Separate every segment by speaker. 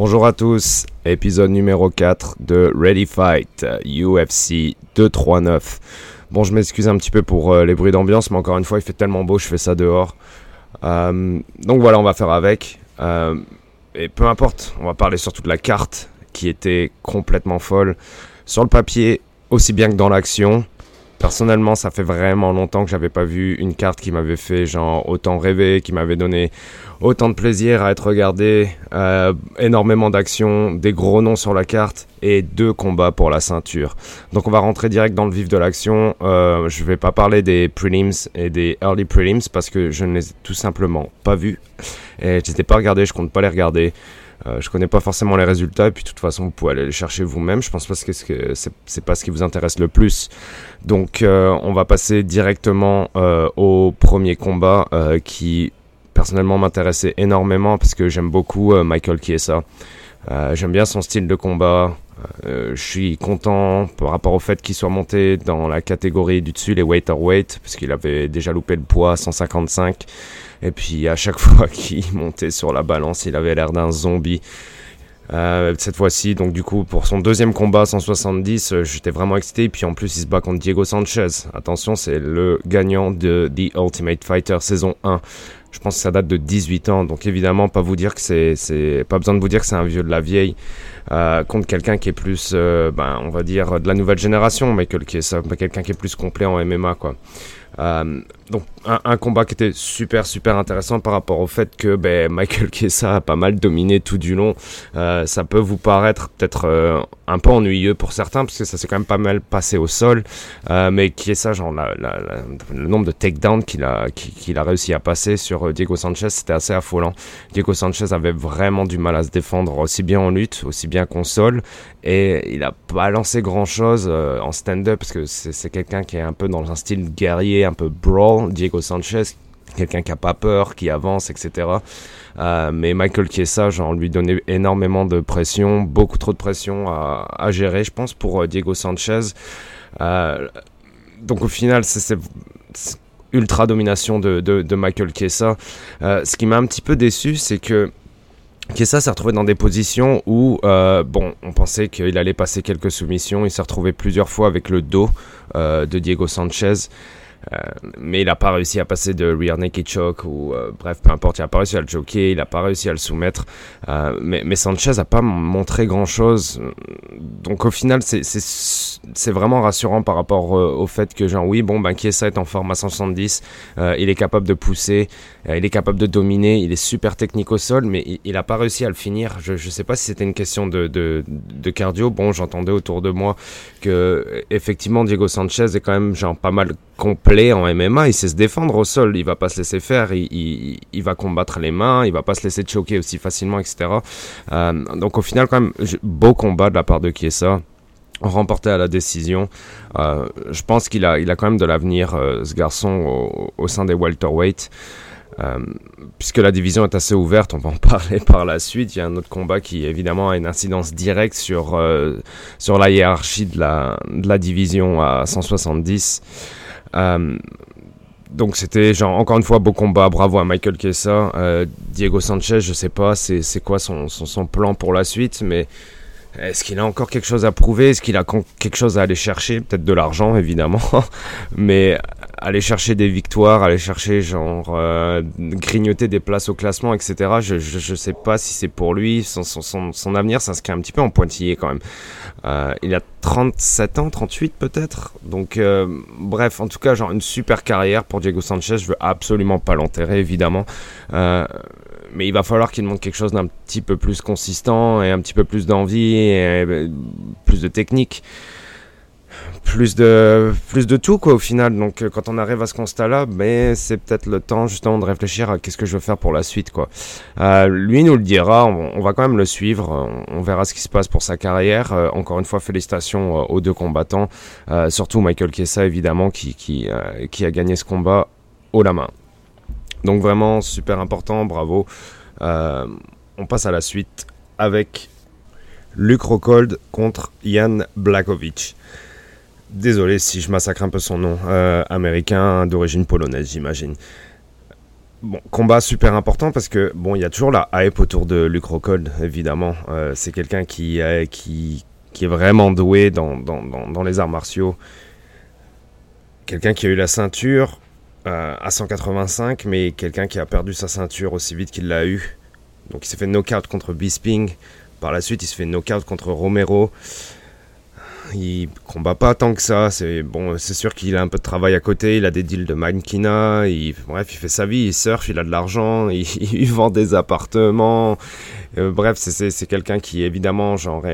Speaker 1: Bonjour à tous, épisode numéro 4 de Ready Fight UFC 239. Bon, je m'excuse un petit peu pour euh, les bruits d'ambiance, mais encore une fois, il fait tellement beau, je fais ça dehors. Euh, donc voilà, on va faire avec. Euh, et peu importe, on va parler surtout de la carte qui était complètement folle. Sur le papier, aussi bien que dans l'action. Personnellement, ça fait vraiment longtemps que j'avais pas vu une carte qui m'avait fait genre autant rêver, qui m'avait donné autant de plaisir à être regardé, euh, énormément d'actions, des gros noms sur la carte et deux combats pour la ceinture. Donc on va rentrer direct dans le vif de l'action. Euh, je vais pas parler des prelims et des early prelims parce que je ne les ai tout simplement pas vus et ai pas regardés, je compte pas les regarder. Euh, je connais pas forcément les résultats et puis de toute façon vous pouvez aller les chercher vous-même. Je pense pas que c'est pas ce qui vous intéresse le plus. Donc euh, on va passer directement euh, au premier combat euh, qui personnellement m'intéressait énormément parce que j'aime beaucoup Michael Chiesa. j'aime bien son style de combat. Je suis content par rapport au fait qu'il soit monté dans la catégorie du dessus, les weight parce qu'il avait déjà loupé le poids 155. Et puis à chaque fois qu'il montait sur la balance, il avait l'air d'un zombie. Euh, cette fois-ci, donc du coup, pour son deuxième combat 170, euh, j'étais vraiment excité. Et puis en plus, il se bat contre Diego Sanchez. Attention, c'est le gagnant de The Ultimate Fighter saison 1. Je pense que ça date de 18 ans, donc évidemment, pas vous dire que c'est, pas besoin de vous dire que c'est un vieux de la vieille euh, contre quelqu'un qui est plus, euh, ben, on va dire, de la nouvelle génération, est quelqu'un qui est plus complet en MMA, quoi. Euh, donc un, combat qui était super super intéressant par rapport au fait que ben, Michael Kessa a pas mal dominé tout du long. Euh, ça peut vous paraître peut-être euh, un peu ennuyeux pour certains parce que ça s'est quand même pas mal passé au sol. Mais Kessa, genre le nombre de takedowns qu'il a qu'il a réussi à passer sur Diego Sanchez, c'était assez affolant. Diego Sanchez avait vraiment du mal à se défendre aussi bien en lutte, aussi bien qu'en sol, et il a pas lancé grand chose en stand-up parce que c'est quelqu'un qui est un peu dans un style guerrier, un peu brawl Diego Sanchez, quelqu'un qui a pas peur, qui avance, etc. Euh, mais Michael Chiesa, genre, lui donnait énormément de pression, beaucoup trop de pression à, gérer, je pense, pour euh, Diego Sanchez. Euh, donc au final, c'est ultra domination de, Michael Chiesa. ce qui m'a un petit peu déçu, c'est que Chiesa s'est retrouvé dans des positions où, bon, on pensait qu'il allait passer quelques soumissions. Il s'est retrouvé plusieurs fois avec le dos de Diego Sanchez. Euh, mais il n'a pas réussi à passer de rear naked choke ou euh, bref, peu importe, il n'a pas réussi à le choquer, il n'a pas réussi à le soumettre. Euh, mais, Sanchez n'a pas montré grand chose. Donc au final, c'est vraiment rassurant par rapport au fait que, genre, oui, bon, ben, Kiesa est en forme à 170, il est capable de pousser, il est capable de dominer, il est super technique au sol, mais il n'a pas réussi à le finir. Je ne sais pas si c'était une question de, de, de cardio. Bon, j'entendais autour de moi que, effectivement, Diego Sanchez est quand même, genre, pas mal complet en MMA, il sait se défendre au sol, il va pas se laisser faire, il, va combattre les mains, il va pas se laisser choquer aussi facilement, etc. Euh, donc au final, quand même, beau combat de la part de Kiesa remporté à la décision. Euh, je pense qu'il a, il a quand même de l'avenir, euh, ce garçon, au, sein des welterweight. puisque la division est assez ouverte, on va en parler par la suite. Il y a un autre combat qui évidemment a une incidence directe sur, sur la hiérarchie de la, de la division à 170. Euh, donc c'était genre encore une fois beau combat, bravo à Michael Kessa. Euh, Diego Sanchez, je sais pas c'est quoi son, son, son, plan pour la suite, mais est-ce qu'il a encore quelque chose à prouver? Est-ce qu'il a quelque chose à aller chercher? Peut-être de l'argent évidemment, mais aller chercher des victoires, aller chercher genre euh, grignoter des places au classement, etc. Je, je, je sais pas si c'est pour lui, son, son, son, avenir s'inscrit un petit peu en pointillé quand même. Euh, il a 37 ans, 38 peut-être. Donc euh, bref, en tout cas, genre une super carrière pour Diego Sanchez. Je veux absolument pas l'enterrer évidemment. Euh, mais il va falloir qu'il montre quelque chose d'un petit peu plus consistant et un petit peu plus d'envie et euh, plus de technique plus de tout quoi au final. Donc euh, quand on arrive à ce constat là mais c'est peut-être le temps justement de réfléchir à qu'est-ce que je veux faire pour la suite quoi. Euh, lui nous le dira on, va quand même le suivre on, verra ce qui se passe pour sa carrière. Euh, encore une fois félicitations aux deux combattants. Surtout Michael Kessa évidemment qui a gagné ce combat haut la main. Donc vraiment super important bravo. On passe à la suite avec Luke Rockhold contre Jan Blakovic. Désolé si je massacre un peu son nom. Euh, américain d'origine polonaise, j'imagine. Bon, combat super important parce que bon, il y a toujours la hype autour de Luke Rockhold, évidemment. Euh, c'est quelqu'un qui, qui, qui est vraiment doué dans, dans, dans, les arts martiaux. Quelqu'un qui a eu la ceinture euh, à 185, mais quelqu'un qui a perdu sa ceinture aussi vite qu'il l'a eu. Donc il s'est fait knockout contre Bisping. Par la suite, il se fait knockout contre Romero il combat pas tant que ça. C'est bon, c'est sûr qu'il a un peu de travail à côté. Il a des deals de mannequinat. Il, bref, il fait sa vie. Il surfe, il a de l'argent. Il, vend des appartements. Euh, bref, c'est quelqu'un qui évidemment genre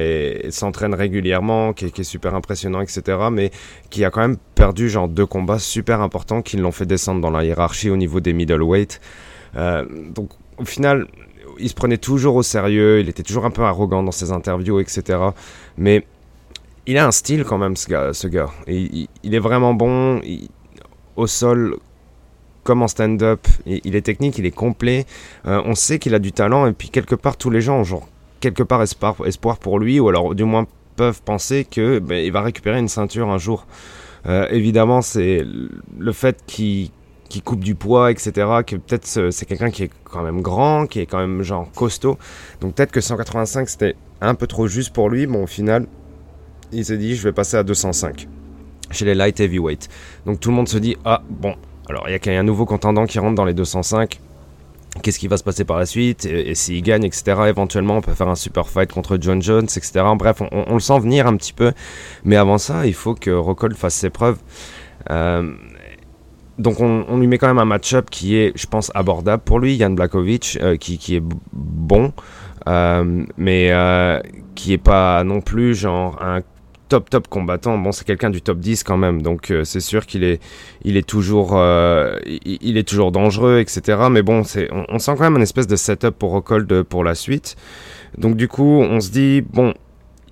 Speaker 1: s'entraîne régulièrement, qui, est super impressionnant, etc. Mais qui a quand même perdu genre deux combats super importants qui l'ont fait descendre dans la hiérarchie au niveau des middleweight. Euh, donc au final, il se prenait toujours au sérieux. Il était toujours un peu arrogant dans ses interviews, etc. Mais il a un style quand même, ce gars. Ce gars. il, est vraiment bon au sol comme en stand-up. Il, est technique, il est complet. Euh, on sait qu'il a du talent et puis quelque part tous les gens ont genre quelque part espoir, espoir pour lui ou alors du moins peuvent penser que ben, il va récupérer une ceinture un jour. Euh, évidemment, c'est le fait qu'il coupe du poids, etc. Que peut-être c'est quelqu'un qui est quand même grand, qui est quand même genre costaud. Donc peut-être que 185 c'était un peu trop juste pour lui. Bon, au final, il s'est dit je vais passer à 205 chez les light heavyweight. Donc tout le monde se dit ah bon, alors il y a qu'un nouveau contendant qui rentre dans les 205. Qu'est-ce qui va se passer par la suite? Et, s'il gagne, etc. Éventuellement, on peut faire un super fight contre John Jones, etc. Bref, on, le sent venir un petit peu. Mais avant ça, il faut que Rockhold fasse ses preuves. Euh, donc on, lui met quand même un match-up qui est, je pense, abordable pour lui. Yann Blakovic, euh, qui, qui, est bon, euh, mais qui est pas non plus genre un top top combattant. Bon, c'est quelqu'un du top 10 quand même, donc euh, c'est sûr qu'il est, il est toujours, euh, il, est toujours dangereux, etc. Mais bon, c'est, on, sent quand même une espèce de setup pour Rockhold pour la suite. Donc du coup, on se dit bon,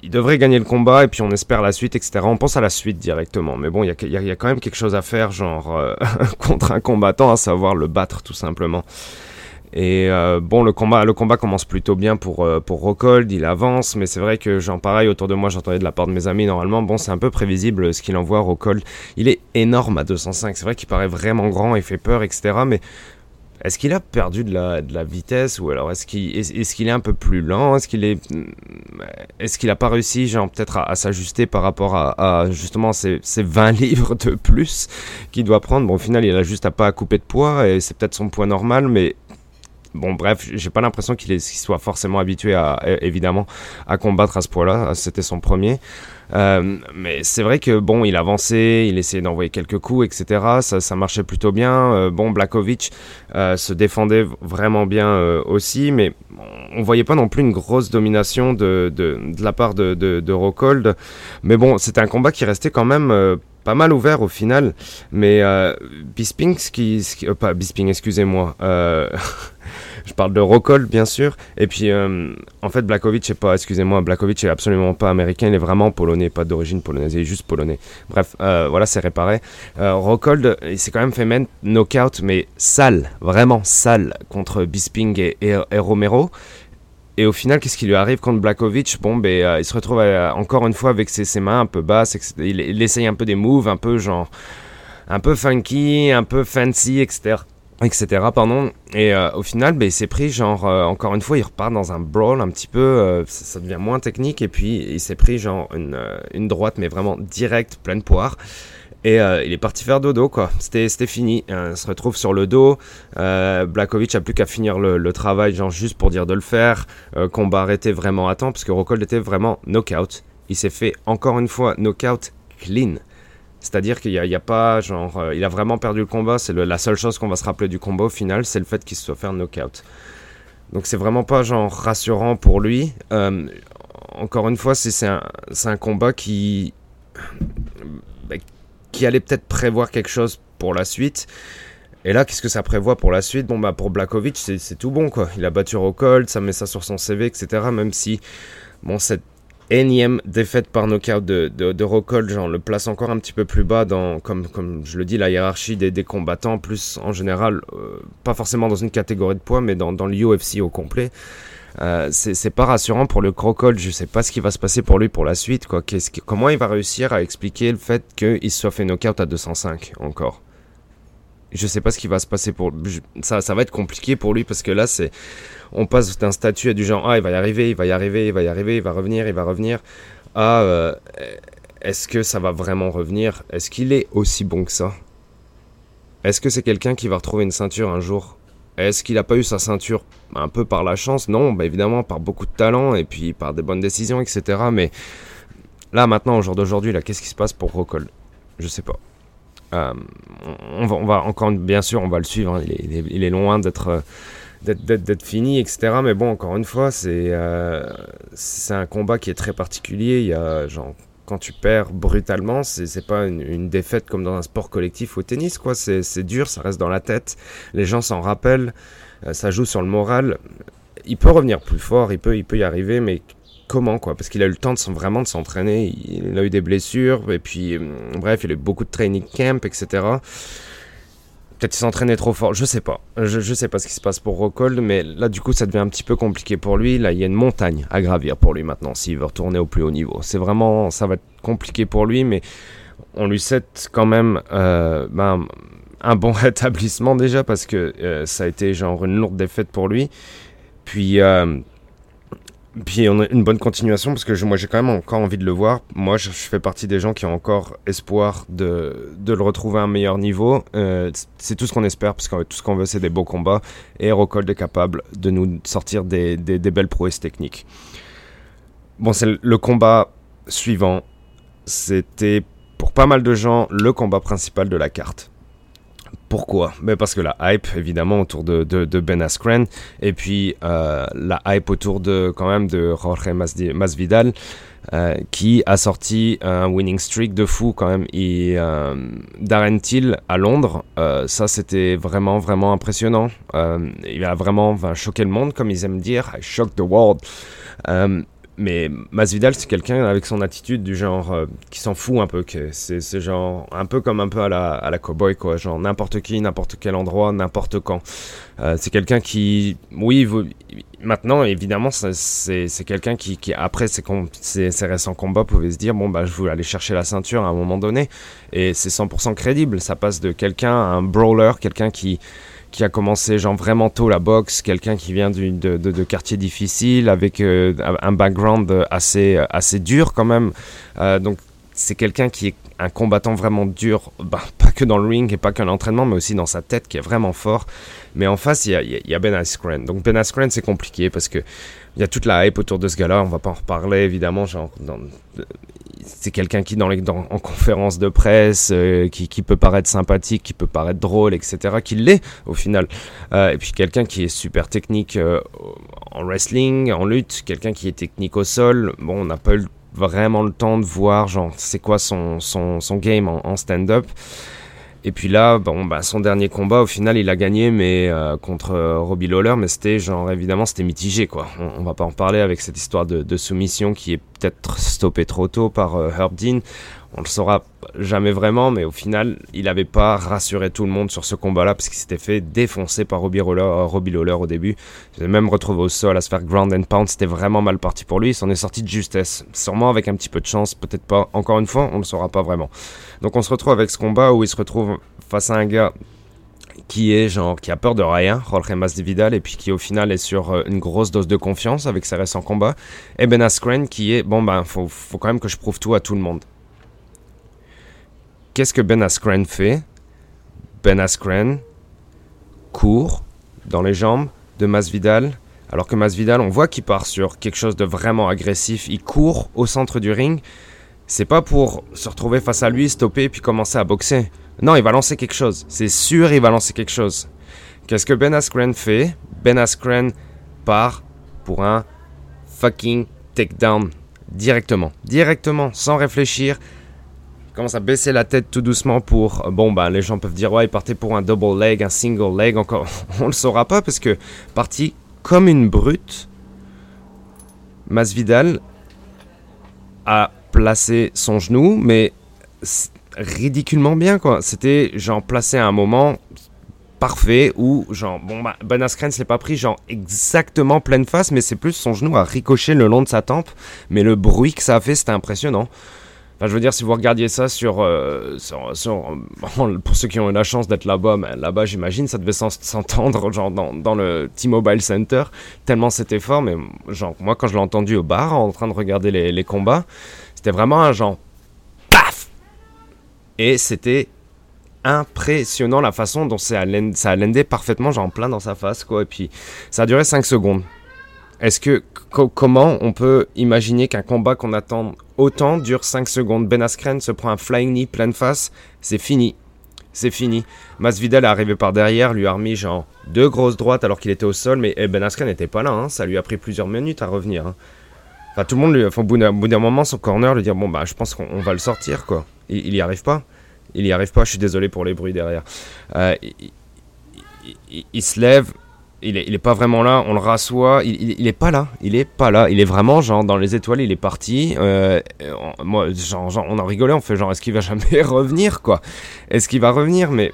Speaker 1: il devrait gagner le combat et puis on espère la suite, etc. On pense à la suite directement. Mais bon, il y, a, quand même quelque chose à faire, genre euh, contre un combattant, à savoir le battre tout simplement. Et euh, bon, le combat, le combat commence plutôt bien pour, euh, pour Rockhold, il avance, mais c'est vrai que j'en pareil autour de moi, j'entendais de la part de mes amis, normalement, bon, c'est un peu prévisible ce qu'il envoie Rockhold. Il est énorme à 205, c'est vrai qu'il paraît vraiment grand, il fait peur, etc. Mais est-ce qu'il a perdu de la, de la vitesse ou alors est-ce qu'il est, est, est un peu plus lent Est-ce qu'il est est-ce qu'il a pas réussi genre peut-être à, s'ajuster par rapport à, à justement ces, ces, 20 livres de plus qu'il doit prendre? Bon au final il a juste à pas à couper de poids et c'est peut-être son poids normal mais bon, bref, j'ai pas l'impression qu'il soit forcément habitué à, évidemment, à combattre à ce point-là. C'était son premier. Euh, mais c'est vrai que bon, il avançait, il essayait d'envoyer quelques coups, etc. Ça, ça marchait plutôt bien. Euh, bon, Blakovic euh, se défendait vraiment bien aussi, mais on voyait pas non plus une grosse domination de, de, la part de, de, Rockhold. Mais bon, c'était un combat qui restait quand même pas mal ouvert au final. Mais Bisping, ce qui pas Bisping, excusez-moi. je parle de Rockhold, bien sûr. Et puis, euh, en fait, Blakovic est pas, excusez-moi, Blakovic est absolument pas américain, il est vraiment polonais, pas d'origine polonaise, il est juste polonais. Bref, euh, voilà, c'est réparé. Euh, Rockhold, il s'est quand même fait mettre knockout, mais sale, vraiment sale, contre Bisping et, Romero. Et au final, qu'est-ce qui lui arrive contre Blakovic Bon, ben, il se retrouve encore une fois avec ses, mains un peu basses. Il, il, essaye un peu des moves, un peu genre. un peu funky, un peu fancy, etc etc. Pardon. Et euh, au final, bah, il s'est pris, genre, euh, encore une fois, il repart dans un brawl un petit peu, euh, ça, devient moins technique, et puis il s'est pris, genre, une, une, droite, mais vraiment directe, pleine poire. Et il est parti faire dodo, quoi. C'était fini. il se retrouve sur le dos. Blakovic a plus qu'à finir le, travail, genre, juste pour dire de le faire. combat arrêté vraiment à temps, parce que Rockhold était vraiment knockout. Il s'est fait, encore une fois, knockout clean. C'est-à-dire qu'il n'y a, pas, genre, euh, il a vraiment perdu le combat. C'est la seule chose qu'on va se rappeler du combat au final, c'est le fait qu'il se soit fait un knockout. Donc c'est vraiment pas, genre, rassurant pour lui. Euh, encore une fois, c'est un, un, combat qui, qui allait peut-être prévoir quelque chose pour la suite. Et là, qu'est-ce que ça prévoit pour la suite? Bon, bah, pour Blakovic, c'est tout bon, quoi. Il a battu Rockhold, ça met ça sur son CV, etc. Même si, bon, cette énième défaite par knockout de, de, de Rockhold, genre le place encore un petit peu plus bas dans, comme, comme je le dis, la hiérarchie des, des combattants, plus en général, euh, pas forcément dans une catégorie de poids, mais dans, dans l'UFC au complet. Euh, c'est pas rassurant pour le Rockhold, je sais pas ce qui va se passer pour lui pour la suite, quoi. comment il va réussir à expliquer le fait qu'il se soit fait knockout à 205 encore? Je sais pas ce qui va se passer pour ça. Ça va être compliqué pour lui parce que là, c'est on passe d'un statut du genre ah il va y arriver, il va y arriver, il va y arriver, il va revenir, il va revenir à euh, est-ce que ça va vraiment revenir? Est-ce qu'il est aussi bon que ça? Est-ce que c'est quelqu'un qui va retrouver une ceinture un jour? Est-ce qu'il n'a pas eu sa ceinture un peu par la chance? Non, bah évidemment par beaucoup de talent et puis par des bonnes décisions, etc. Mais là maintenant, au jour d'aujourd'hui, là, qu'est-ce qui se passe pour Rockhold Je sais pas. Euh, on, va, encore, bien sûr, on va le suivre. Hein. Il, est, loin d'être d'être fini, etc. Mais bon, encore une fois, c'est euh, c'est un combat qui est très particulier. Il y a genre quand tu perds brutalement, c'est pas une, défaite comme dans un sport collectif au tennis, quoi. C'est dur, ça reste dans la tête. Les gens s'en rappellent, euh, ça joue sur le moral. Il peut revenir plus fort, il peut, il peut y arriver, mais comment, quoi Parce qu'il a eu le temps de vraiment de s'entraîner. Il a eu des blessures, et puis, hum, bref, il a eu beaucoup de training camp, etc. Peut-être qu'il s'entraînait trop fort, je sais pas. Je, je, sais pas ce qui se passe pour Rockhold, mais là du coup ça devient un petit peu compliqué pour lui. Là il y a une montagne à gravir pour lui maintenant s'il veut retourner au plus haut niveau. C'est vraiment, ça va être compliqué pour lui, mais on lui souhaite quand même euh, ben, un bon rétablissement déjà parce que euh, ça a été genre une lourde défaite pour lui. Puis euh, puis on a une bonne continuation parce que moi j'ai quand même encore envie de le voir. Moi je, fais partie des gens qui ont encore espoir de, de le retrouver à un meilleur niveau. Euh, c'est tout ce qu'on espère parce que tout ce qu'on veut c'est des beaux combats et Rockhold est capable de nous sortir des, des, des belles prouesses techniques. Bon c'est le combat suivant. C'était pour pas mal de gens le combat principal de la carte. Pourquoi Parce que la hype, évidemment, autour de, de, Ben Askren, et puis euh, la hype autour de, quand même, de Jorge Masvidal, euh, qui a sorti un winning streak de fou, quand même. Et euh, Darren Till à Londres, ça, c'était vraiment, vraiment impressionnant. il a vraiment choqué le monde, comme ils aiment dire. I shocked the world mais Masvidal, c'est quelqu'un avec son attitude du genre euh, qui s'en fout un peu. C'est genre un peu comme un peu à la, à la cowboy, quoi. Genre n'importe qui, n'importe quel endroit, n'importe quand. Euh, c'est quelqu'un qui, oui, maintenant, évidemment, c'est quelqu'un qui, qui, après ses, récents combats, pouvait se dire bon, bah, je veux aller chercher la ceinture à un moment donné. Et c'est 100% crédible. Ça passe de quelqu'un à un brawler, quelqu'un qui qui a commencé genre vraiment tôt la boxe, quelqu'un qui vient de, de, quartier difficile avec euh, un background assez, assez dur quand même. Euh, donc c'est quelqu'un qui est un combattant vraiment dur, bah, pas que dans le ring et pas que l'entraînement, mais aussi dans sa tête qui est vraiment fort. Mais en face, il y a, y a, Ben Askren. Donc Ben Askren, c'est compliqué parce que il y a toute la hype autour de ce gars-là. On va pas en reparler évidemment. Genre, c'est quelqu'un qui dans les dans, en conférence de presse, euh, qui, qui, peut paraître sympathique, qui peut paraître drôle, etc. Qui l'est au final. Euh, et puis quelqu'un qui est super technique euh, en wrestling, en lutte, quelqu'un qui est technique au sol. Bon, on n'a pas eu vraiment le temps de voir genre c'est quoi son, son, son game en, en stand-up. Et puis là, bon, bah, son dernier combat, au final, il a gagné, mais euh, contre euh, Robbie Lawler, mais c'était genre évidemment c'était mitigé quoi. On, va pas en parler avec cette histoire de, de soumission qui est peut-être stoppée trop tôt par euh, Herb Dean. On le saura jamais vraiment, mais au final, il n'avait pas rassuré tout le monde sur ce combat-là parce qu'il s'était fait défoncer par Robbie, Roller, euh, Robbie Lawler au début. Il s'est même retrouvé au sol à se faire ground and pound. C'était vraiment mal parti pour lui. Il s'en est sorti de justesse. Sûrement avec un petit peu de chance, peut-être pas. Encore une fois, on ne le saura pas vraiment. Donc on se retrouve avec ce combat où il se retrouve face à un gars qui est genre qui a peur de rien, Jorge Masvidal, et puis qui au final est sur euh, une grosse dose de confiance avec ses récents combats, et Ben Askren qui est bon ben faut, faut quand même que je prouve tout à tout le monde. Qu'est-ce que Ben Askren fait? Ben Askren court dans les jambes de Masvidal, alors que Masvidal, on voit qu'il part sur quelque chose de vraiment agressif. Il court au centre du ring. C'est pas pour se retrouver face à lui, stopper puis commencer à boxer. Non, il va lancer quelque chose. C'est sûr, il va lancer quelque chose. Qu'est-ce que Ben Askren fait? Ben Askren part pour un fucking takedown directement. Directement, sans réfléchir commence à baisser la tête tout doucement pour. Bon, bah, les gens peuvent dire, ouais, il partait pour un double leg, un single leg, encore. On le saura pas parce que, parti comme une brute, Masvidal a placé son genou, mais ridiculement bien, quoi. C'était, genre, placé à un moment parfait où, genre, bon, bah, Ben Askren s'est pas pris, genre, exactement pleine face, mais c'est plus son genou a ricoché le long de sa tempe, mais le bruit que ça a fait, c'était impressionnant. Je veux dire, si vous regardiez ça sur, euh, pour ceux qui ont eu la chance d'être là-bas, ben, là-bas, j'imagine, ça devait s'entendre, genre, dans, le T-Mobile Center, tellement c'était fort, mais genre, moi, quand je l'ai entendu au bar, en train de regarder les, combats, c'était vraiment un genre, paf! Et c'était impressionnant la façon dont ça a landé parfaitement, genre, plein dans sa face, quoi, et puis, ça a duré 5 secondes. Est-ce que comment on peut imaginer qu'un combat qu'on attend autant dure 5 secondes Ben Askren se prend un flying knee pleine face, c'est fini. C'est fini. Masvidal est arrivé par derrière, lui a remis genre deux grosses droites alors qu'il était au sol, mais eh, Ben Askren n'était pas là, hein. ça lui a pris plusieurs minutes à revenir. Hein. Enfin, tout le monde, lui, enfin, au bout d'un moment, son corner lui dit Bon, bah, je pense qu'on va le sortir, quoi. Il, il y arrive pas. Il y arrive pas, je suis désolé pour les bruits derrière. Euh, il, se lève, il est, pas vraiment là, on le rassoit, il, il, est pas là, il est pas là, il est vraiment genre dans les étoiles, il est parti. Euh, moi, genre, on a rigolé, on fait genre est-ce qu'il va jamais revenir quoi? Est-ce qu'il va revenir? Mais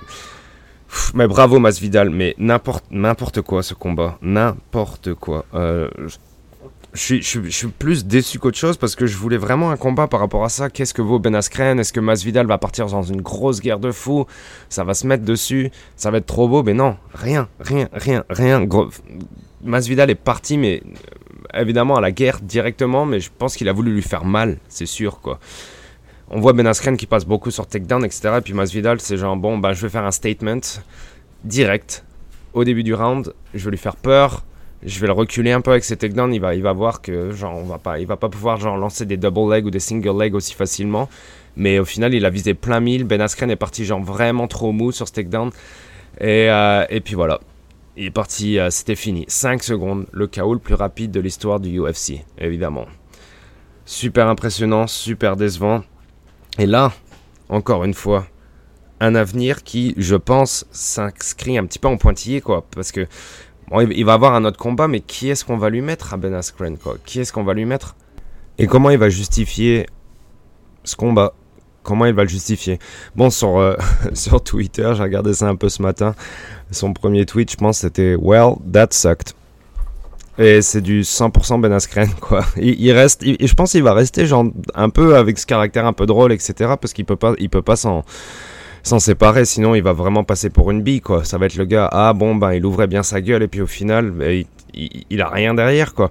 Speaker 1: mais bravo Masvidal, mais n'importe n'importe quoi ce combat, n'importe quoi. Euh, je suis, plus déçu qu'autre chose parce que je voulais vraiment un combat par rapport à ça. Qu'est-ce que vaut Ben Askren? Est-ce que Masvidal va partir dans une grosse guerre de fous? Ça va se mettre dessus Ça va être trop beau Mais non, rien, rien, rien, rien. Masvidal est parti, mais euh, évidemment à la guerre directement, mais je pense qu'il a voulu lui faire mal, c'est sûr, quoi. On voit Ben Askren qui passe beaucoup sur takedown, etc. Et puis Masvidal, c'est genre, bon, bah, je vais faire un statement direct au début du round. Je vais lui faire peur je vais le reculer un peu avec ses takedowns, il va, il va voir que genre on va pas, il va pas pouvoir genre lancer des double legs ou des single legs aussi facilement. Mais au final, il a visé plein mille. Ben Askren est parti genre vraiment trop mou sur ce takedown. Et, euh, et puis voilà. Il est parti, euh, c'était fini. 5 secondes, le KO le plus rapide de l'histoire du UFC, évidemment. Super impressionnant, super décevant. Et là, encore une fois, un avenir qui, je pense, s'inscrit un petit peu en pointillé, quoi. Parce que Bon, il va avoir un autre combat, mais qui est-ce qu'on va lui mettre à Ben Askren quoi? Qui est-ce qu'on va lui mettre? Et comment il va justifier ce combat? Comment il va le justifier? Bon, sur, euh, sur Twitter, j'ai regardé ça un peu ce matin. Son premier tweet, je pense, c'était Well, that sucked. Et c'est du 100% Ben Askren, quoi. Il, reste, je pense qu'il va rester genre un peu avec ce caractère un peu drôle, etc. Parce qu'il peut pas, il peut pas s'en s'en séparer, sinon il va vraiment passer pour une bille, quoi. Ça va être le gars, ah bon, ben il ouvrait bien sa gueule et puis au final, ben, il, a rien derrière, quoi.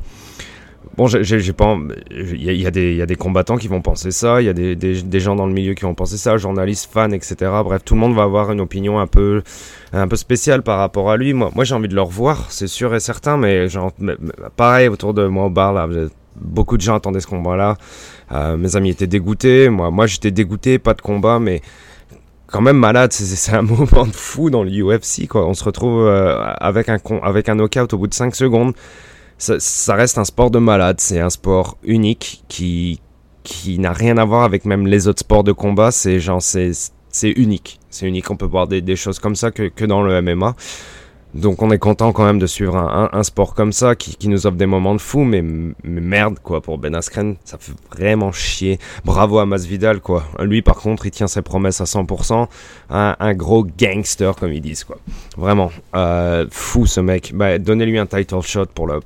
Speaker 1: Bon, j'ai pas. Il y, a, des combattants qui vont penser ça, il y a des, gens dans le milieu qui vont penser ça, journalistes, fans, etc. Bref, tout le monde va avoir une opinion un peu, un peu spéciale par rapport à lui. Moi, moi j'ai envie de le revoir, c'est sûr et certain, mais genre, pareil autour de moi au bar, là, beaucoup de gens attendaient ce combat-là. Euh, mes amis étaient dégoûtés, moi, moi j'étais dégoûté, pas de combat, mais quand même malade. C'est un moment de fou dans l'UFC, quoi. On se retrouve euh, avec, un, avec un knockout au bout de 5 secondes. Ça, ça reste un sport de malade. C'est un sport unique qui, qui n'a rien à voir avec même les autres sports de combat. C'est genre, c'est unique. C'est unique. On peut voir des, des choses comme ça que, que dans le MMA. Donc on est content quand même de suivre un, sport comme ça qui, nous offre des moments de fou, mais, merde quoi pour Ben Askren, ça fait vraiment chier. Bravo à Masvidal quoi. Lui par contre il tient ses promesses à 100%, un, gros gangster comme ils disent quoi. Vraiment euh, fou ce mec. Bah, donnez-lui un title shot pour le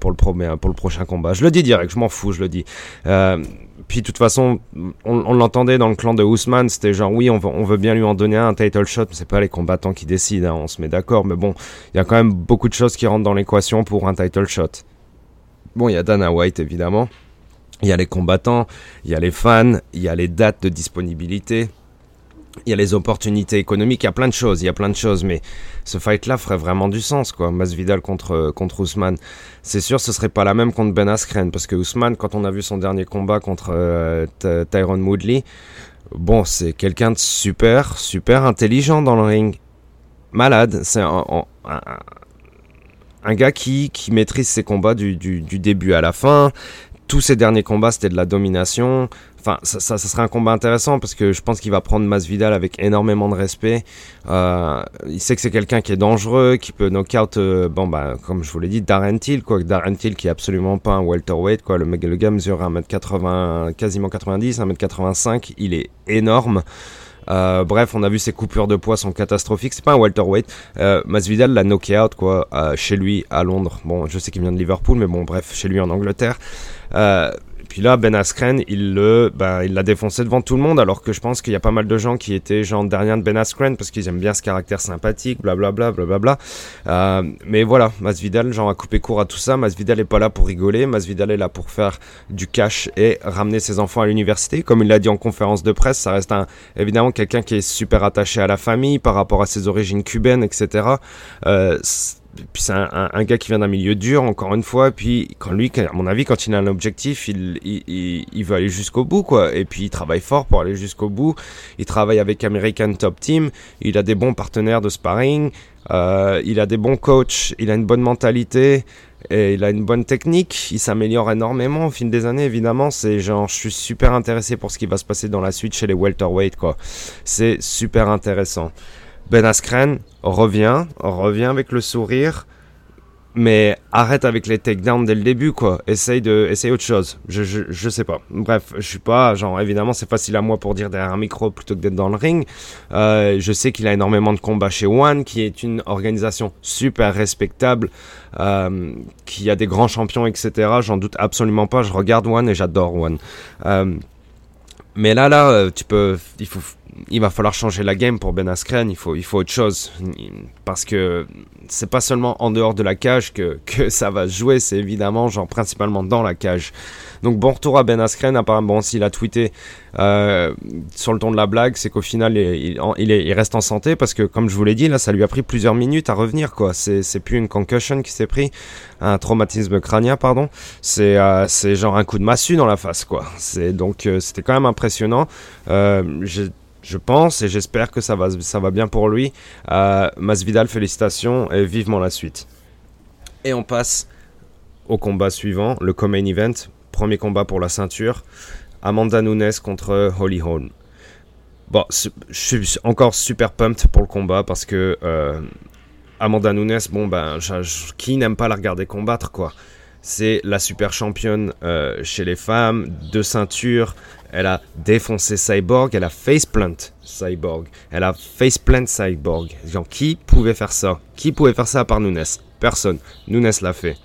Speaker 1: prochain combat. Je le dis direct, je m'en fous, je le dis. Euh, puis de toute façon, on, l'entendait dans le clan de Ousmane, c'était genre oui, on veut, bien lui en donner un, title shot, mais c'est pas les combattants qui décident, hein, on se met d'accord, mais bon, il y a quand même beaucoup de choses qui rentrent dans l'équation pour un title shot. Bon, il y a Dana White évidemment, il y a les combattants, il y a les fans, il y a les dates de disponibilité, il y a les opportunités économiques, il y a plein de choses, il y a plein de choses, mais ce fight-là ferait vraiment du sens, quoi. Masvidal contre, contre Ousmane. C'est sûr, ce serait pas la même contre Ben Askren, parce que Ousmane, quand on a vu son dernier combat contre euh, Tyrone Woodley, bon, c'est quelqu'un de super, super intelligent dans le ring. Malade, c'est un, gars qui, qui maîtrise ses combats du, du début à la fin. Tous ses derniers combats, c'était de la domination. Enfin, ça, ça, serait un combat intéressant parce que je pense qu'il va prendre Masvidal avec énormément de respect. Euh, il sait que c'est quelqu'un qui est dangereux, qui peut knock-out, euh, bon bah comme je vous l'ai dit, Darren Till, quoi. Darren Till qui est absolument pas un welterweight, quoi. Le, le gars mesure 1m80, quasiment 90, 1m85, il est énorme. Euh, bref, on a vu ses coupures de poids sont catastrophiques. C'est pas un welterweight. Euh, Masvidal l'a knocké out quoi, euh, chez lui à Londres. Bon, je sais qu'il vient de Liverpool, mais bon, bref, chez lui en Angleterre. Puis là, Ben Askren, il le, ben, il l'a défoncé devant tout le monde, alors que je pense qu'il y a pas mal de gens qui étaient genre derrière de Ben Askren parce qu'ils aiment bien ce caractère sympathique, blablabla, blablabla. Euh, mais voilà, Masvidal, genre a coupé court à tout ça. Masvidal est pas là pour rigoler. Masvidal est là pour faire du cash et ramener ses enfants à l'université. Comme il l'a dit en conférence de presse, ça reste un, évidemment quelqu'un qui est super attaché à la famille par rapport à ses origines cubaines, etc. puis c'est un, gars qui vient d'un milieu dur, encore une fois. Puis, quand lui, à mon avis, quand il a un objectif, il, il, il veut aller jusqu'au bout, quoi. Et puis, il travaille fort pour aller jusqu'au bout. Il travaille avec American Top Team. Il a des bons partenaires de sparring. Euh, il a des bons coachs. Il a une bonne mentalité. Et il a une bonne technique. Il s'améliore énormément au fil des années, évidemment. C'est genre, je suis super intéressé pour ce qui va se passer dans la suite chez les welterweight, quoi. C'est super intéressant. Ben Askren revient, revient avec le sourire, mais arrête avec les takedowns dès le début, quoi. Essaye de, essaye autre chose. Je, je, je sais pas. Bref, je suis pas, genre, évidemment, c'est facile à moi pour dire derrière un micro plutôt que d'être dans le ring. Euh, je sais qu'il a énormément de combats chez One, qui est une organisation super respectable, euh, qui a des grands champions, etc. J'en doute absolument pas. Je regarde One et j'adore One. Euh, mais là, là, tu peux, il faut, il va falloir changer la game pour Ben Askren. Il faut, il faut autre chose parce que c'est pas seulement en dehors de la cage que, que ça va se jouer, c'est évidemment genre principalement dans la cage. Donc bon retour à Ben Askren. Apparemment, bon, s'il a tweeté euh, sur le ton de la blague, c'est qu'au final, il, il, reste en santé parce que, comme je vous l'ai dit, là, ça lui a pris plusieurs minutes à revenir. quoi. C'est, plus une concussion qui s'est pris, un traumatisme crânien, pardon. C'est, euh, genre un coup de massue dans la face, quoi. Donc, euh, c'était quand même impressionnant. Euh, je pense et j'espère que ça va, bien pour lui. Euh, Masvidal, félicitations et vivement la suite. Et on passe au combat suivant, le co-main event. Premier combat pour la ceinture. Amanda Nunes contre Holly Holm. Bon, je suis encore super pumped pour le combat parce que euh, Amanda Nunes, bon ben, qui n'aime pas la regarder combattre quoi c'est la super championne euh, chez les femmes, de ceinture. Elle a défoncé Cyborg, elle a faceplant Cyborg, elle a faceplant Cyborg. Genre, qui pouvait faire ça? Qui pouvait faire ça à part Nunes? Personne. Nunes l'a fait.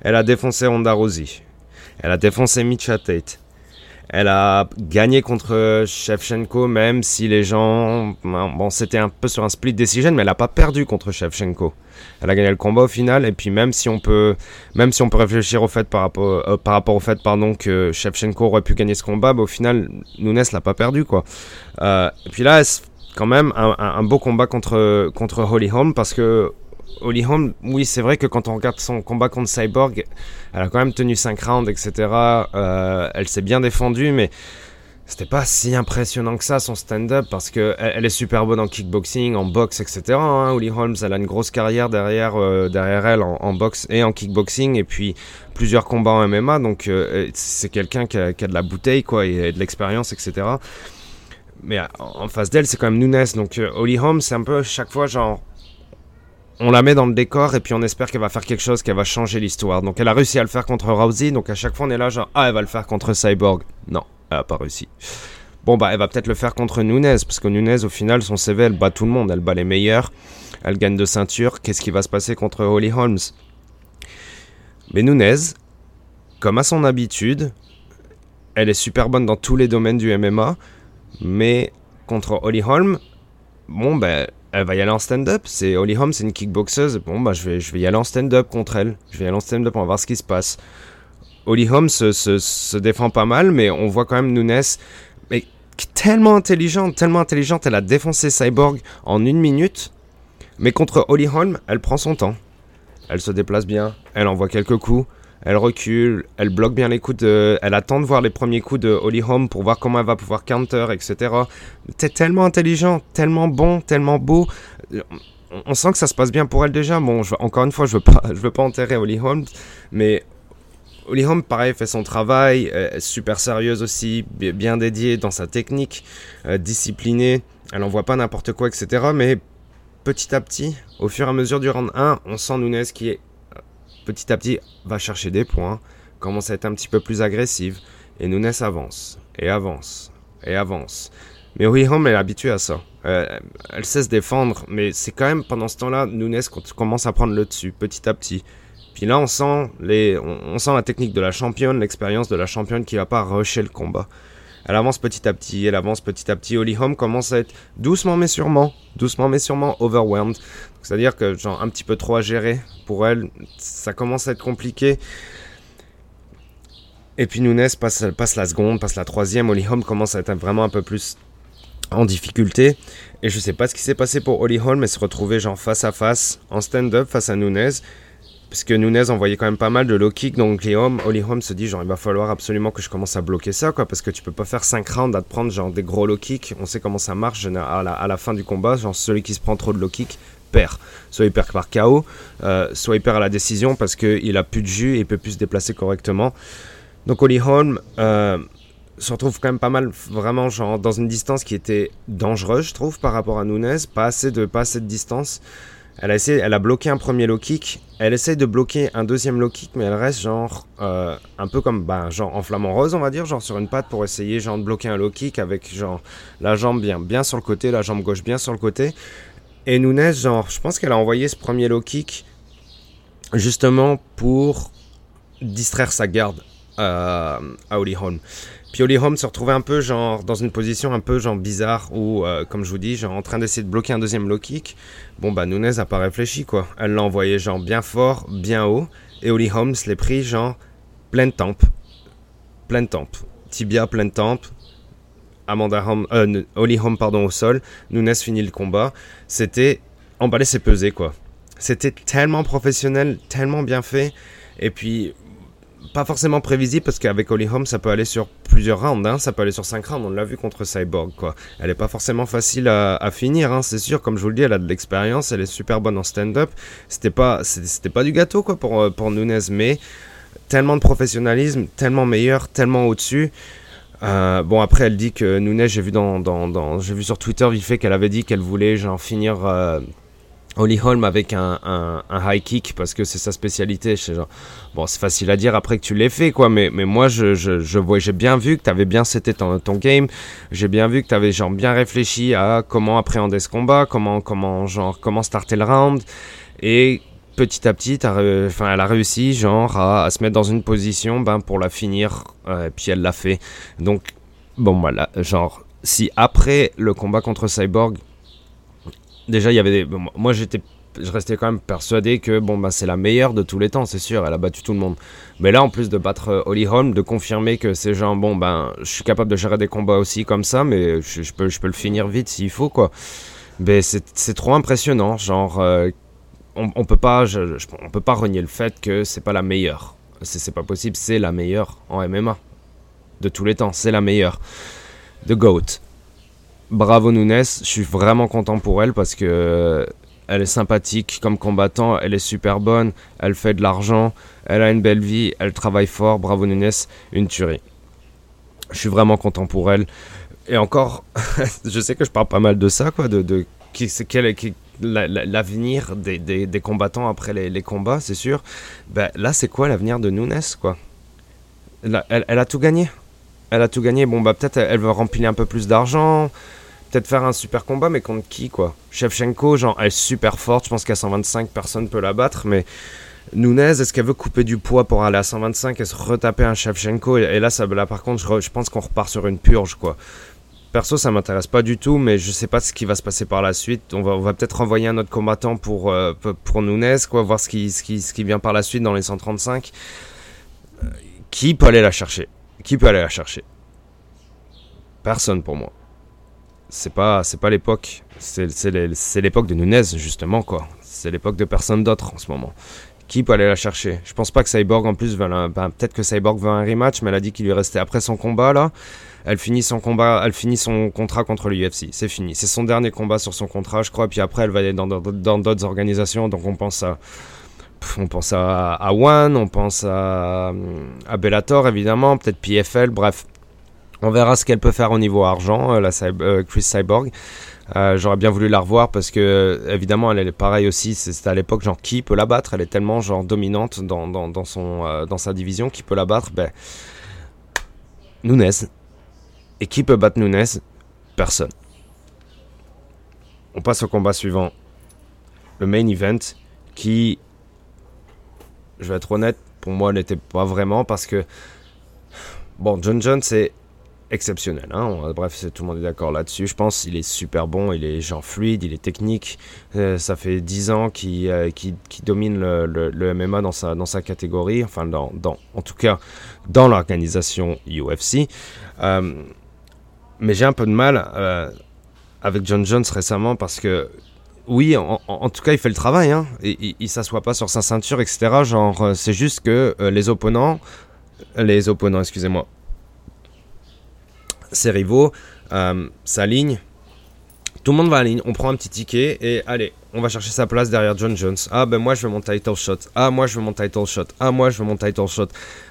Speaker 1: Elle a défoncé Honda Rousey. Elle a défoncé Micha Tate. Elle a gagné contre Shevchenko, même si les gens. Bon, c'était un peu sur un split decision, mais elle n'a pas perdu contre Shevchenko. Elle a gagné le combat au final, et puis même si on peut, même si on peut réfléchir au fait par rapport, euh, par rapport au fait pardon, que Shevchenko aurait pu gagner ce combat, bah, au final, Nunes l'a pas perdu. quoi. Euh, et puis là, quand même un, un, beau combat contre, contre Holly Holm, parce que Holly Holm, oui, c'est vrai que quand on regarde son combat contre Cyborg, elle a quand même tenu 5 rounds, etc. Euh, elle s'est bien défendue, mais c'était pas si impressionnant que ça son stand-up parce que elle, est super bonne en kickboxing, en boxe, etc. Hein. Holly Holmes, elle a une grosse carrière derrière, euh, derrière elle en, boxe et en kickboxing et puis plusieurs combats en MMA. Donc euh, c'est quelqu'un qui, a, de la bouteille quoi et, de l'expérience, etc. Mais en face d'elle, c'est quand même Nunes. Donc Holly Holmes, c'est un peu chaque fois genre on la met dans le décor et puis on espère qu'elle va faire quelque chose, qu'elle va changer l'histoire. Donc elle a réussi à le faire contre Rousey, donc à chaque fois on est là genre ah elle va le faire contre Cyborg. Non, elle a pas réussi. Bon bah elle va peut-être le faire contre Nunez, parce que Nunez au final son CV elle bat tout le monde, elle bat les meilleurs, elle gagne de ceinture. Qu'est-ce qui va se passer contre Holly Holmes? Mais Nunez, comme à son habitude, elle est super bonne dans tous les domaines du MMA, mais contre Holly Holmes, bon ben elle va y aller en stand-up. C'est Holly Holm, c'est une kickboxeuse. Bon, bah, je vais, je vais y aller en stand-up contre elle. Je vais y aller en stand-up, on va voir ce qui se passe. Holly Holm se, se, défend pas mal, mais on voit quand même Nunes. Mais tellement intelligente, tellement intelligente. Elle a défoncé Cyborg en une minute. Mais contre Holly Holm, elle prend son temps. Elle se déplace bien. Elle envoie quelques coups elle recule, elle bloque bien les coups de... Elle attend de voir les premiers coups de Holly Holm pour voir comment elle va pouvoir counter, etc. T'es tellement intelligent, tellement bon, tellement beau. On sent que ça se passe bien pour elle déjà. Bon, encore une fois, je veux pas, je veux pas enterrer Holly Holm, mais Holly Holm, pareil, fait son travail, super sérieuse aussi, bien dédiée dans sa technique, euh, disciplinée. Elle envoie pas n'importe quoi, etc. Mais petit à petit, au fur et à mesure du round 1, on sent Nunes qui est petit à petit va chercher des points, commence à être un petit peu plus agressive, et Nunes avance, et avance, et avance. Mais Home est habituée à ça. Euh, elle sait se défendre, mais c'est quand même pendant ce temps-là, Nunes commence à prendre le dessus, petit à petit. Puis là, on sent, les, on, sent la technique de la championne, l'expérience de la championne qui va pas rusher le combat. Elle avance petit à petit, elle avance petit à petit. Holly commence à être doucement mais sûrement, doucement mais sûrement overwhelmed. C'est-à-dire que genre un petit peu trop à gérer pour elle, ça commence à être compliqué. Et puis Nunes passe, la seconde, passe la troisième. Holly Holm commence à être vraiment un peu plus en difficulté. Et je sais pas ce qui s'est passé pour Holly Holm, mais se retrouver genre face à face, en stand-up face à Nunez. Parce que Nunez envoyait quand même pas mal de low kick, donc les hommes, Holly Holm se dit genre il va falloir absolument que je commence à bloquer ça, quoi, parce que tu peux pas faire 5 rounds à te prendre genre des gros low kicks. On sait comment ça marche à la, à la fin du combat, genre celui qui se prend trop de low kick perd. Soit il perd par KO, euh, soit il perd à la décision parce qu'il a plus de jus et il peut plus se déplacer correctement. Donc Holly Holm, euh, se retrouve quand même pas mal, vraiment, genre, dans une distance qui était dangereuse, je trouve, par rapport à Nunez. Pas assez de, pas de distance. Elle a, essayé, elle a bloqué un premier low kick. Elle essaye de bloquer un deuxième low kick, mais elle reste genre euh, un peu comme bah, genre en flamant rose, on va dire, genre sur une patte pour essayer genre de bloquer un low kick avec genre la jambe bien, bien sur le côté, la jambe gauche bien sur le côté. Et Nunez, genre, je pense qu'elle a envoyé ce premier low kick justement pour distraire sa garde euh, à Holly Holm. Puis Holly Holm se retrouvait un peu genre dans une position un peu genre bizarre où, euh, comme je vous dis, genre en train d'essayer de bloquer un deuxième low kick. Bon bah Nunez a pas réfléchi quoi. Elle l'a envoyé genre bien fort, bien haut. Et Holly Holm se l'est pris genre pleine tempe. Pleine tempe. Tibia pleine tempe. Amanda Holm, euh, Holly Holm pardon au sol. Nunez finit le combat. C'était emballé c'est pesé quoi. C'était tellement professionnel, tellement bien fait. Et puis pas forcément prévisible parce qu'avec Holly Holm ça peut aller sur plusieurs rounds, hein. ça peut aller sur 5 rounds, on l'a vu contre Cyborg quoi. Elle est pas forcément facile à, finir, hein, c'est sûr, comme je vous le dis, elle a de l'expérience, elle est super bonne en stand-up. C'était pas, c'était pas du gâteau quoi pour, euh, pour Nunez, mais tellement de professionnalisme, tellement meilleur, tellement au-dessus. Euh, bon après elle dit que Nunez j'ai vu dans, dans, dans j'ai vu sur Twitter vite fait qu'elle avait dit qu'elle voulait genre finir euh, Holly Holm avec un, un, un, high kick parce que c'est sa spécialité. Genre, bon, c'est facile à dire après que tu l'aies fait, quoi. Mais, mais moi, je, je, je vois, j'ai bien vu que tu avais bien c'était ton, ton game. J'ai bien vu que tu avais genre bien réfléchi à comment appréhender ce combat, comment, comment, genre, comment starter le round. Et petit à petit, enfin, elle a réussi, genre, à, à, se mettre dans une position, ben, pour la finir. Euh, et puis elle l'a fait. Donc, bon, voilà, genre, si après le combat contre Cyborg, déjà, il y avait des... moi, j'étais je restais quand même persuadé que bon bah c'est la meilleure de tous les temps, c'est sûr, elle a battu tout le monde. Mais là en plus de battre euh, Holly Holm, de confirmer que c'est genre bon ben je suis capable de gérer des combats aussi comme ça, mais je, peux peux le finir vite s'il faut quoi. Mais c'est trop impressionnant, genre euh, on, on, peut pas on peut pas renier le fait que c'est pas la meilleure. C'est pas possible, c'est la meilleure en MMA de tous les temps, c'est la meilleure. The GOAT bravo Nunes, je suis vraiment content pour elle parce que euh, elle est sympathique comme combattant, elle est super bonne, elle fait de l'argent, elle a une belle vie, elle travaille fort, bravo Nunes, une tuerie. Je suis vraiment content pour elle. Et encore, je sais que je parle pas mal de ça, quoi, de, qui, quel est l'avenir des, des, combattants après les, combats, c'est sûr. Ben, là, c'est quoi l'avenir de Nunes, quoi? Elle, elle, a tout gagné. Elle a tout gagné. Bon, bah peut-être elle veut remplir un peu plus d'argent peut-être faire un super combat, mais contre qui, quoi? Shevchenko, genre, elle est super forte, je pense qu'à 125, personne peut la battre, mais Nunez, est-ce qu'elle veut couper du poids pour aller à 125 et se retaper un Shevchenko? Et, là, ça, là, par contre, je, pense qu'on repart sur une purge, quoi. Perso, ça m'intéresse pas du tout, mais je sais pas ce qui va se passer par la suite. On va, peut-être renvoyer un autre combattant pour, euh, pour Nunez, quoi, voir ce qui, ce, qui, ce qui vient par la suite dans les 135. Euh, qui peut aller la chercher? Qui peut aller la chercher? Personne pour moi. C'est pas c'est pas l'époque. C'est l'époque de Nunez justement quoi. C'est l'époque de personne d'autre en ce moment. Qui peut aller la chercher? Je pense pas que Cyborg en plus veut ben, peut-être que Cyborg veut un rematch mais elle a dit qu'il lui restait après son combat là elle finit son combat elle finit son contrat contre l'UFC c'est fini. C'est son dernier combat sur son contrat je crois. Puis après elle va aller dans d'autres organisations. Donc on pense à on pense à, One, on pense à, Bellator évidemment, peut-être PFL, bref, on verra ce qu'elle peut faire au niveau argent, euh, la euh, Chris Cyborg. Euh, j'aurais bien voulu la revoir parce que évidemment elle est pareille aussi. C'était à l'époque genre qui peut la battre? Elle est tellement genre dominante dans, dans, son dans sa division. Qui peut la battre? Ben Nunez. Et qui peut battre Nunez Personne. On passe au combat suivant. Le main event qui je vais être honnête, pour moi, n'était pas vraiment parce que. Bon, John Jones, c'est exceptionnel. Hein. Bref, tout le monde est d'accord là-dessus. Je pense qu'il est super bon, il est genre fluide, il est technique. Euh, ça fait 10 ans qu'il euh, domine le, MMA dans sa, catégorie, enfin, dans, en tout cas, dans l'organisation UFC. Euh, mais j'ai un peu de mal avec John Jones récemment parce que oui, en, tout cas, il fait le travail. Hein. Il, il, s'assoit pas sur sa ceinture, etc. Genre, c'est juste que les opponents, les opponents, excusez-moi, ses rivaux euh, s'alignent. Tout le monde va à ligne, on prend un petit ticket et allez, on va chercher sa place derrière John Jones. Ah ben moi je veux mon title shot. Ah moi je veux mon title shot. Ah moi je veux mon title shot.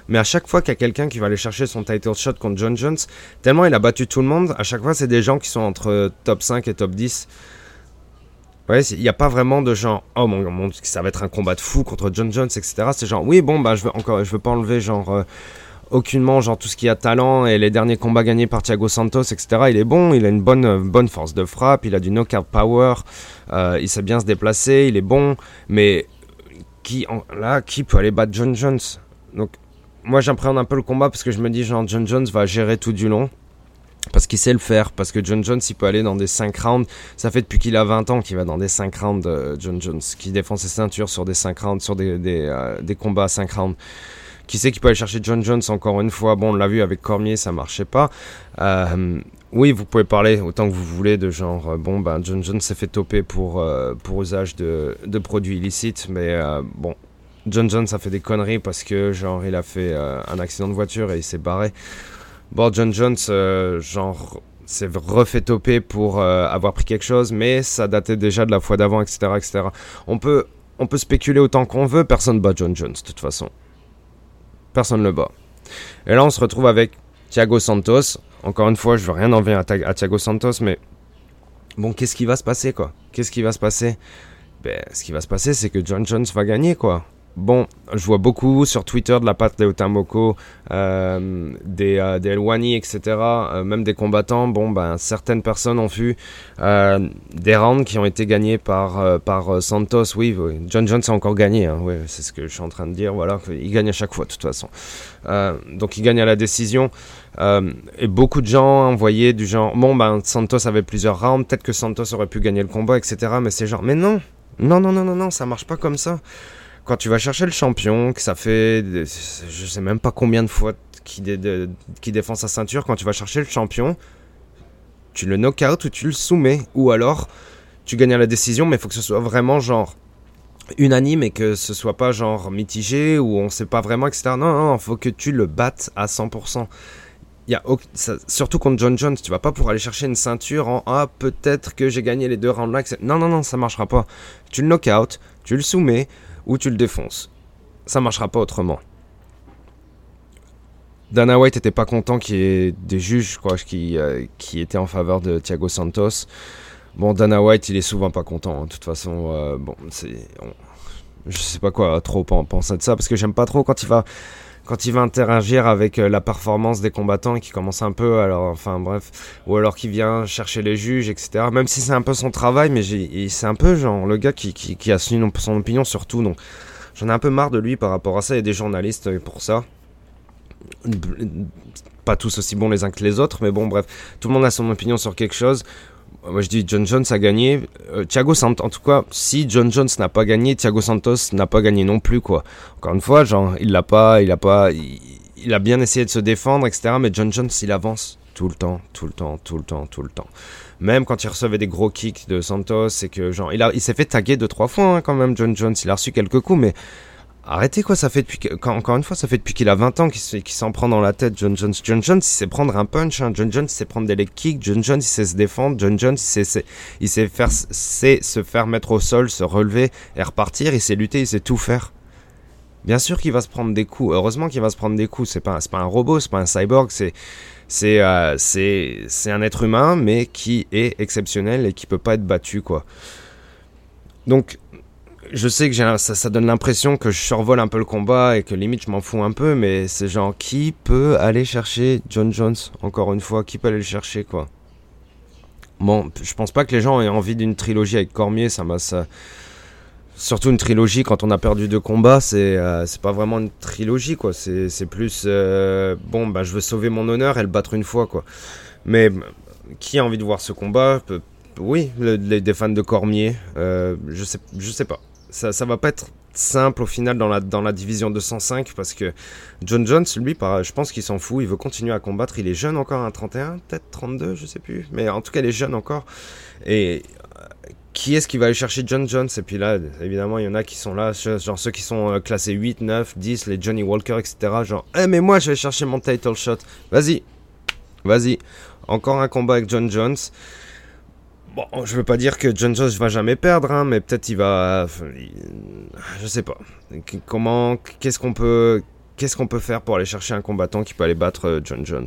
Speaker 1: Mais à chaque fois qu'il y a quelqu'un qui va aller chercher son title shot contre John Jones, tellement il a battu tout le monde, à chaque fois c'est des gens qui sont entre top 5 et top 10. Ouais, il n'y a pas vraiment de genre, oh mon, mon, ça va être un combat de fou contre John Jones, etc. C'est genre, oui, bon, bah, je veux encore, je veux pas enlever genre euh, aucunement genre tout ce qui a talent et les derniers combats gagnés par Thiago Santos, etc. Il est bon, il a une bonne, bonne force de frappe, il a du knockout power, euh, il sait bien se déplacer, il est bon, mais qui là, qui peut aller battre John Jones? Donc moi j'appréhende un peu le combat parce que je me dis genre John Jones va gérer tout du long. Parce qu'il sait le faire, parce que John Jones il peut aller dans des 5 rounds. Ça fait depuis qu'il a 20 ans qu'il va dans des 5 rounds, euh, John Jones, qui défend ses ceintures sur des 5 rounds, sur des, des, euh, des combats à 5 rounds. Qui sait qu'il peut aller chercher John Jones encore une fois? Bon, on l'a vu avec Cormier, ça marchait pas. Euh, oui, vous pouvez parler autant que vous voulez de genre, euh, bon, ben, John Jones s'est fait toper pour, euh, pour usage de, de, produits illicites, mais bon, John Jones a fait des conneries parce que, genre, il a fait un accident de voiture et il s'est barré. Bon, John Jones, genre, s'est refait toper pour avoir pris quelque chose, mais ça datait déjà de la fois d'avant, etc., etc. On peut, on peut spéculer autant qu'on veut, personne bat John Jones, de toute façon personne ne le bat. Et là, on se retrouve avec Thiago Santos. Encore une fois, je veux rien enlever à, à Thiago Santos, mais bon, qu'est-ce qui va se passer, quoi? Qu'est-ce qui va se passer? Ben, ce qui va se passer, c'est que John Jones va gagner, quoi. Bon, je vois beaucoup sur Twitter de la part des Otamoko, euh, des, euh, des Elwani, etc., euh, même des combattants. Bon, ben, certaines personnes ont vu euh, des rounds qui ont été gagnés par, par Santos. Oui, John Jones a encore gagné, hein, oui, c'est ce que je suis en train de dire. Voilà, il gagne à chaque fois, de toute façon. donc, il gagne à la décision. et beaucoup de gens envoyé du genre, bon, ben, Santos avait plusieurs rounds, peut-être que Santos aurait pu gagner le combat, etc., mais c'est genre, mais non, non, non, non, non, non, ça marche pas comme ça quand tu vas chercher le champion, que ça fait je sais même pas combien de fois qui, qui défend sa ceinture, quand tu vas chercher le champion, tu le knock out ou tu le soumets, ou alors tu gagnes la décision, mais il faut que ce soit vraiment genre unanime et que ce soit pas genre mitigé ou on sait pas vraiment, etc. Non, non, faut que tu le battes à 100%. Y a, surtout contre John Jones, tu vas pas pour aller chercher une ceinture en Ah, peut-être que j'ai gagné les deux rounds là. Non, non, non, ça marchera pas. Tu le knock out, tu le soumets, ou tu le défonces. Ça marchera pas autrement. Dana White était pas content qu'il y ait des juges, quoi, qui, euh, qui étaient en faveur de Thiago Santos. Bon, Dana White, il est souvent pas content. Hein. De toute façon, euh, bon, c'est, je sais pas quoi trop penser de ça parce que j'aime pas trop quand il va quand il va interagir avec euh, la performance des combattants et qui commence un peu, alors enfin bref, ou alors qui vient chercher les juges, etc. Même si c'est un peu son travail, mais c'est un peu genre le gars qui, a son, opinion sur tout, j'en ai un peu marre de lui par rapport à ça. A des journalistes pour ça. Pas tous aussi bons les uns que les autres, mais bon, bref, tout le monde a son opinion sur quelque chose. Moi je dis John Jones a gagné. Euh, Thiago Santos, en tout cas, si John Jones n'a pas gagné, Thiago Santos n'a pas gagné non plus quoi. Encore une fois, genre il l'a pas, il a pas, il, a bien essayé de se défendre, etc. Mais John Jones il avance tout le temps, tout le temps, tout le temps, tout le temps. Même quand il recevait des gros kicks de Santos, c'est que genre il il s'est fait taguer deux trois fois hein, quand même John Jones. Il a reçu quelques coups, mais Arrêtez quoi, ça fait depuis encore une fois, ça fait depuis qu'il a 20 ans qu'il s'en prend dans la tête. John Jones, John Jones, il sait prendre un punch. Hein. John Jones, il sait prendre des leg kicks. John Jones, il sait se défendre. John Jones, il sait, il sait faire, sait se faire mettre au sol, se relever et repartir. Il sait lutter, il sait tout faire. Bien sûr qu'il va se prendre des coups. Heureusement qu'il va se prendre des coups. C'est pas, pas un robot, c'est pas un cyborg. C'est, euh, c'est, c'est un être humain, mais qui est exceptionnel et qui peut pas être battu, quoi. Donc, je sais que ça, donne l'impression que je survole un peu le combat et que limite je m'en fous un peu, mais c'est genre qui peut aller chercher John Jones encore une fois? Qui peut aller le chercher quoi? Bon, je pense pas que les gens aient envie d'une trilogie avec Cormier, ça m'a surtout une trilogie, quand on a perdu deux combats, c'est euh, pas vraiment une trilogie, quoi. C'est plus, euh, bon, bah, je veux sauver mon honneur et le battre une fois, quoi. Mais qui a envie de voir ce combat? Oui, les, des fans de Cormier, euh, je sais pas. Ça, ça va pas être simple au final dans la, dans la division 205 parce que John Jones, lui, je pense qu'il s'en fout, il veut continuer à combattre. Il est jeune encore, un 31, peut-être 32, je sais plus. Mais en tout cas, il est jeune encore. Et qui est-ce qui va aller chercher John Jones? Et puis là, évidemment, il y en a qui sont là, genre ceux qui sont euh, classés 8, 9, 10, les Johnny Walker, etc. Genre, eh, mais moi, je vais chercher mon title shot. Vas-y, vas-y. Encore un combat avec John Jones. Bon, je veux pas dire que John Jones va jamais perdre, hein, mais peut-être il va. Je sais pas. Comment. Qu'est-ce qu'on peut. Qu'est-ce qu'on peut faire pour aller chercher un combattant qui peut aller battre euh, John Jones?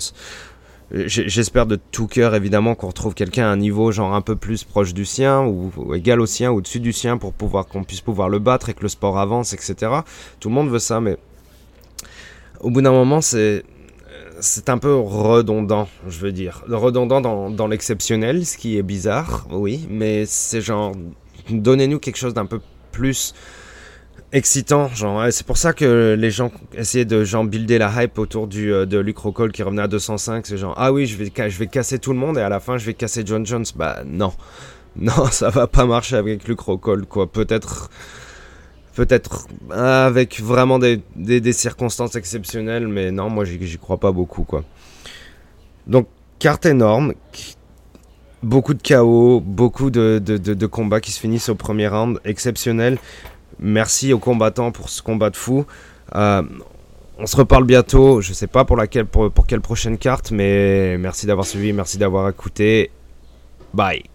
Speaker 1: J'espère de tout cœur évidemment qu'on retrouve quelqu'un à un niveau genre un peu plus proche du sien ou, égal au sien, au-dessus du sien pour pouvoir qu'on puisse pouvoir le battre et que le sport avance, etc. Tout le monde veut ça, mais au bout d'un moment, c'est c'est un peu redondant, je veux dire. Redondant dans, dans l'exceptionnel, ce qui est bizarre, oui, mais c'est genre donnez-nous quelque chose d'un peu plus excitant. Genre, c'est pour ça que les gens essayaient de genre builder la hype autour du, euh, de Luke Rockhold qui revenait à 205. C'est genre, ah oui, je vais, je vais casser tout le monde et à la fin, je vais casser John Jones. Bah non. Non, ça va pas marcher avec Luke Rockhold, quoi. Peut-être. Peut-être avec vraiment des, des, circonstances exceptionnelles, mais non, moi j'y crois pas beaucoup, quoi. Donc, carte énorme, beaucoup de chaos, beaucoup de, de, de, combats qui se finissent au premier round, exceptionnel. Merci aux combattants pour ce combat de fou. Euh, on se reparle bientôt. Je sais pas pour laquelle, pour, pour quelle prochaine carte, mais merci d'avoir suivi, merci d'avoir écouté. Bye.